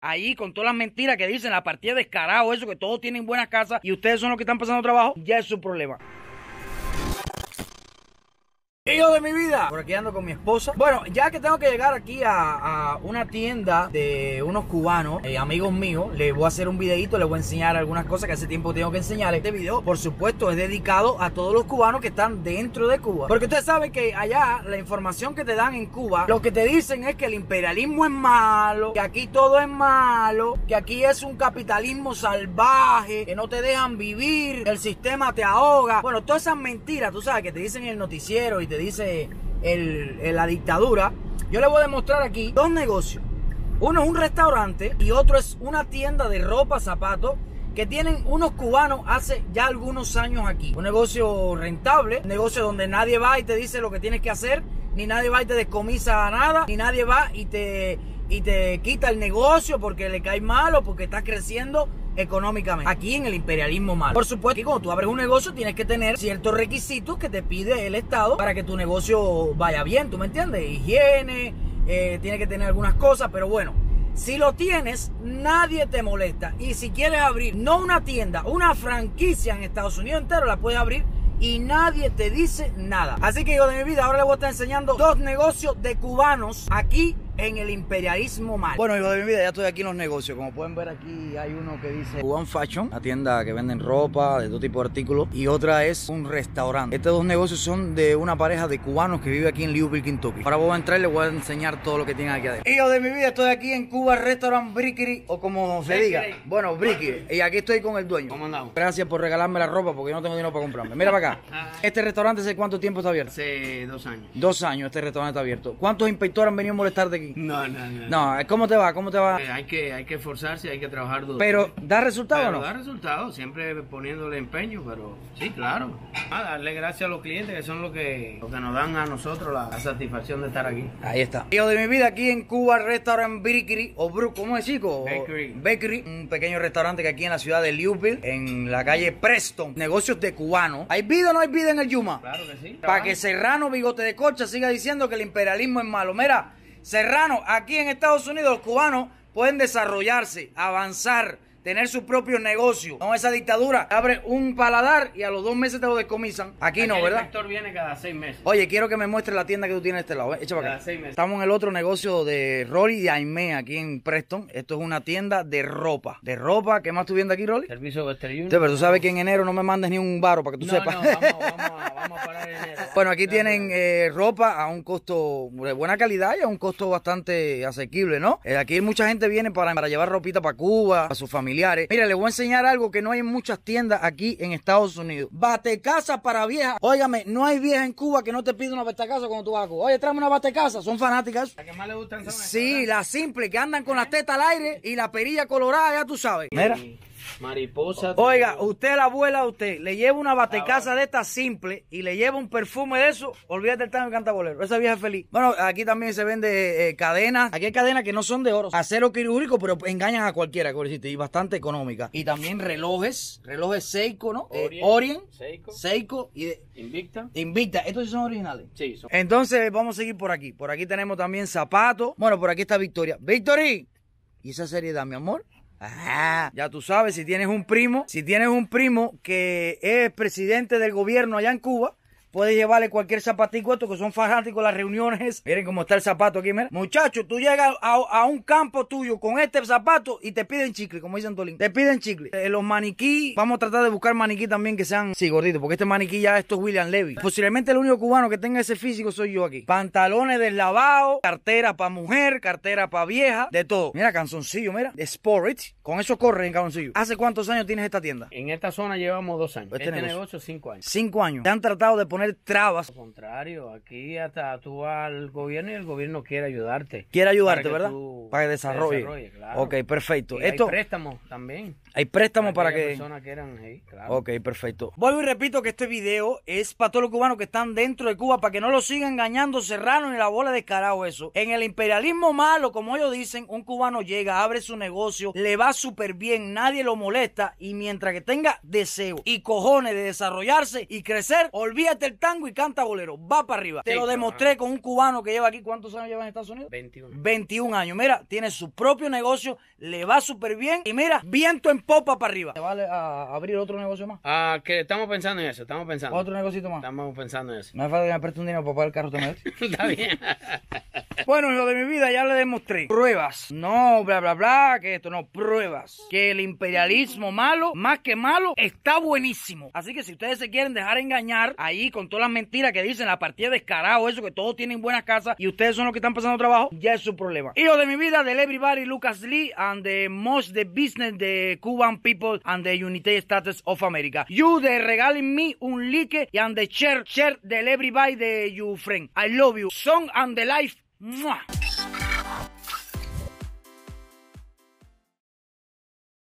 ahí con todas las mentiras que dicen, la partida descarado, eso, que todos tienen buenas casas y ustedes son los que están pasando trabajo, ya es su problema. De mi vida, por aquí ando con mi esposa. Bueno, ya que tengo que llegar aquí a, una tienda de unos cubanos, eh, amigos míos, les voy a hacer un videito, les voy a enseñar algunas cosas que hace tiempo tengo que enseñar. Este video, por supuesto, es dedicado a todos los cubanos que están dentro de Cuba. Porque ustedes saben que allá la información que te dan en Cuba, lo que te dicen es que el imperialismo es malo, que aquí todo es malo, que aquí es un capitalismo salvaje, que no te dejan vivir, el sistema te ahoga. Bueno, todas esas mentiras, tú sabes, que te dicen en el noticiero y te dice el, la dictadura, yo le voy a demostrar aquí dos negocios. Uno es un restaurante y otro es una tienda de ropa, zapatos que tienen unos cubanos hace ya algunos años aquí. Un negocio rentable, un negocio donde nadie va y te dice lo que tienes que hacer, ni nadie va y te descomisa nada, ni nadie va y te, y te quita el negocio porque le cae malo, porque está creciendo económicamente. Aquí en el imperialismo malo. Por supuesto que cuando tú abres un negocio tienes que tener ciertos requisitos que te pide el Estado para que tu negocio vaya bien, ¿tú me entiendes? Higiene, eh, tiene que tener algunas cosas, pero bueno. Si lo tienes, nadie te molesta. Y si quieres abrir, no una tienda, una franquicia en Estados Unidos entero, la puedes abrir y nadie te dice nada. Así que yo de mi vida ahora les voy a estar enseñando dos negocios de cubanos aquí en el imperialismo mal. Bueno, hijo de mi vida, ya estoy aquí en los negocios. Como pueden ver aquí hay uno que dice Cuban Fashion, una tienda que venden ropa, de todo tipo de artículos. Y otra es un restaurante. Estos dos negocios son de una pareja de cubanos que vive aquí en Louisville, Kentucky. Ahora voy a entrar y les voy a enseñar todo lo que tienen aquí adentro. Hijo de mi vida, estoy aquí en Cuba Restaurant Brickery, o como se diga. Bueno, Brickery. Y aquí estoy con el dueño. ¿Cómo andamos? Gracias por regalarme la ropa porque yo no tengo dinero para comprarme. Mira para acá. Ah. Este restaurante, ¿hace cuánto tiempo está abierto? Hace dos años. Dos años este restaurante está abierto. ¿Cuántos inspectores han venido a molestarte aquí? No, no, no. No, ¿cómo te va? ¿Cómo te va? Eh, hay, que, hay que esforzarse, hay que trabajar duro. Pero, ¿da resultado o no? Da resultado, siempre poniéndole empeño, pero sí, claro. darle gracias a los clientes que son los que, que nos dan a nosotros la, satisfacción de estar aquí. Ahí está. Yo de mi vida aquí en Cuba, restaurant Bakery, o Brook, ¿cómo es chico? Bakery. Bakery, un pequeño restaurante que aquí en la ciudad de Louisville, en la calle Preston, negocios de cubanos. ¿Hay vida o no hay vida en el Yuma? Claro que sí. Para que Serrano Bigote de Cocha siga diciendo que el imperialismo es malo. Mira, Serrano, aquí en Estados Unidos los cubanos pueden desarrollarse, avanzar, tener su propio negocio. No, esa dictadura abre un paladar y a los dos meses te lo descomisan. Aquí, no, ¿verdad? El inspector viene cada seis meses. Oye, quiero que me muestres la tienda que tú tienes de este lado. ¿eh? Echa para acá. Seis meses. Estamos en el otro negocio de Rolly y Aime aquí en Preston. Esto es una tienda de ropa. De ropa, ¿qué más tú viendo aquí, Rolly? Servicio Western pero tú sabes que en enero no me mandes ni un baro para que tú sepas. No, vamos, vamos, vamos a parar enero. Bueno, aquí tienen eh, ropa a un costo de buena calidad y a un costo bastante asequible, ¿no? Eh, aquí mucha gente viene para, para llevar ropita para Cuba, a sus familiares. Mira, le voy a enseñar algo que no hay en muchas tiendas aquí en Estados Unidos. Batecasa para viejas. Óigame, no hay vieja en Cuba que no te pida una batecasa cuando tú vas a Cuba. Oye, tráeme una batecasa. Son fanáticas. ¿La que más le gustan son Sí, la simple, que andan con la teta al aire y la perilla colorada, ya tú sabes. Mira. Mariposa. Oiga, usted, la abuela, usted le lleva una batecasa de esta simple y le lleva un perfume de eso, olvídate el tango y canta bolero. Esa vieja es feliz. Bueno, aquí también se vende eh, cadenas. Aquí hay cadenas que no son de oro, acero quirúrgico, pero engañan a cualquiera, y bastante económica. Y también relojes, relojes Seiko, ¿no? Eh, Orient, Seiko. Seiko y Invicta. Invicta. ¿Estos son originales? Sí, son. Entonces, vamos a seguir por aquí. Por aquí tenemos también zapatos. Bueno, por aquí está Victoria. Victory. ¿Y esa seriedad, mi amor? Ah, ya tú sabes, si tienes un primo, si tienes un primo que es presidente del gobierno allá en Cuba, Puedes llevarle cualquier zapatico estos que son fanáticos las reuniones. Miren cómo está el zapato aquí, mira. Muchachos, tú llegas a, un campo tuyo con este zapato y te piden chicle, como dice Antolín. Te piden chicle. Eh, los maniquí, vamos a tratar de buscar maniquí también que sean, sí, gorditos, porque este maniquí ya esto es William Levy. Posiblemente el único cubano que tenga ese físico soy yo aquí. Pantalones deslavados, cartera para mujer, cartera para vieja, de todo. Mira, canzoncillo, mira. De Sport. Con eso corre en canzoncillo. ¿Hace cuántos años tienes esta tienda? En esta zona llevamos dos años. Este, este negocio, cinco años. Cinco años. Te han tratado de poner trabas. Al contrario, aquí hasta tú al gobierno y el gobierno quiere ayudarte. Quiere ayudarte, ¿verdad? Para que desarrolle. Ok, perfecto. Esto, hay préstamos también. Hay préstamos para, que... personas quieran, claro. Ok, perfecto. Vuelvo y repito que este video es para todos los cubanos que están dentro de Cuba, para que no lo sigan engañando Serrano ni la bola de carajo eso. En el imperialismo malo, como ellos dicen, un cubano llega, abre su negocio, le va súper bien, nadie lo molesta y mientras que tenga deseo y cojones de desarrollarse y crecer, olvídate el tango y canta bolero. Va para arriba. Te lo demostré con un cubano que lleva aquí. ¿Cuántos años lleva en Estados Unidos? 21. 21 años. Mira, tiene su propio negocio, le va súper bien. Y mira, viento en popa para arriba. ¿Te vale a abrir otro negocio más? Ah, que estamos pensando en eso, estamos pensando. ¿Otro negocito más? Estamos pensando en eso. No hace falta que me preste un dinero para pagar el carro también. Está bien. Bueno, hijo de mi vida, ya le demostré. Pruebas. No, bla, bla, bla, que esto no. Pruebas. Que el imperialismo malo, más que malo, está buenísimo. Así que si ustedes se quieren dejar engañar ahí con todas las mentiras que dicen, la partida descarado, eso, que todos tienen buenas casas y ustedes son los que están pasando trabajo, ya es su problema. Hijo de mi vida, del everybody Lucas Lee and the most the business the Cuban people and the United States of America. You de regalen me un like and the share, share del everybody de you friend. I love you. Song and the life. Mwah.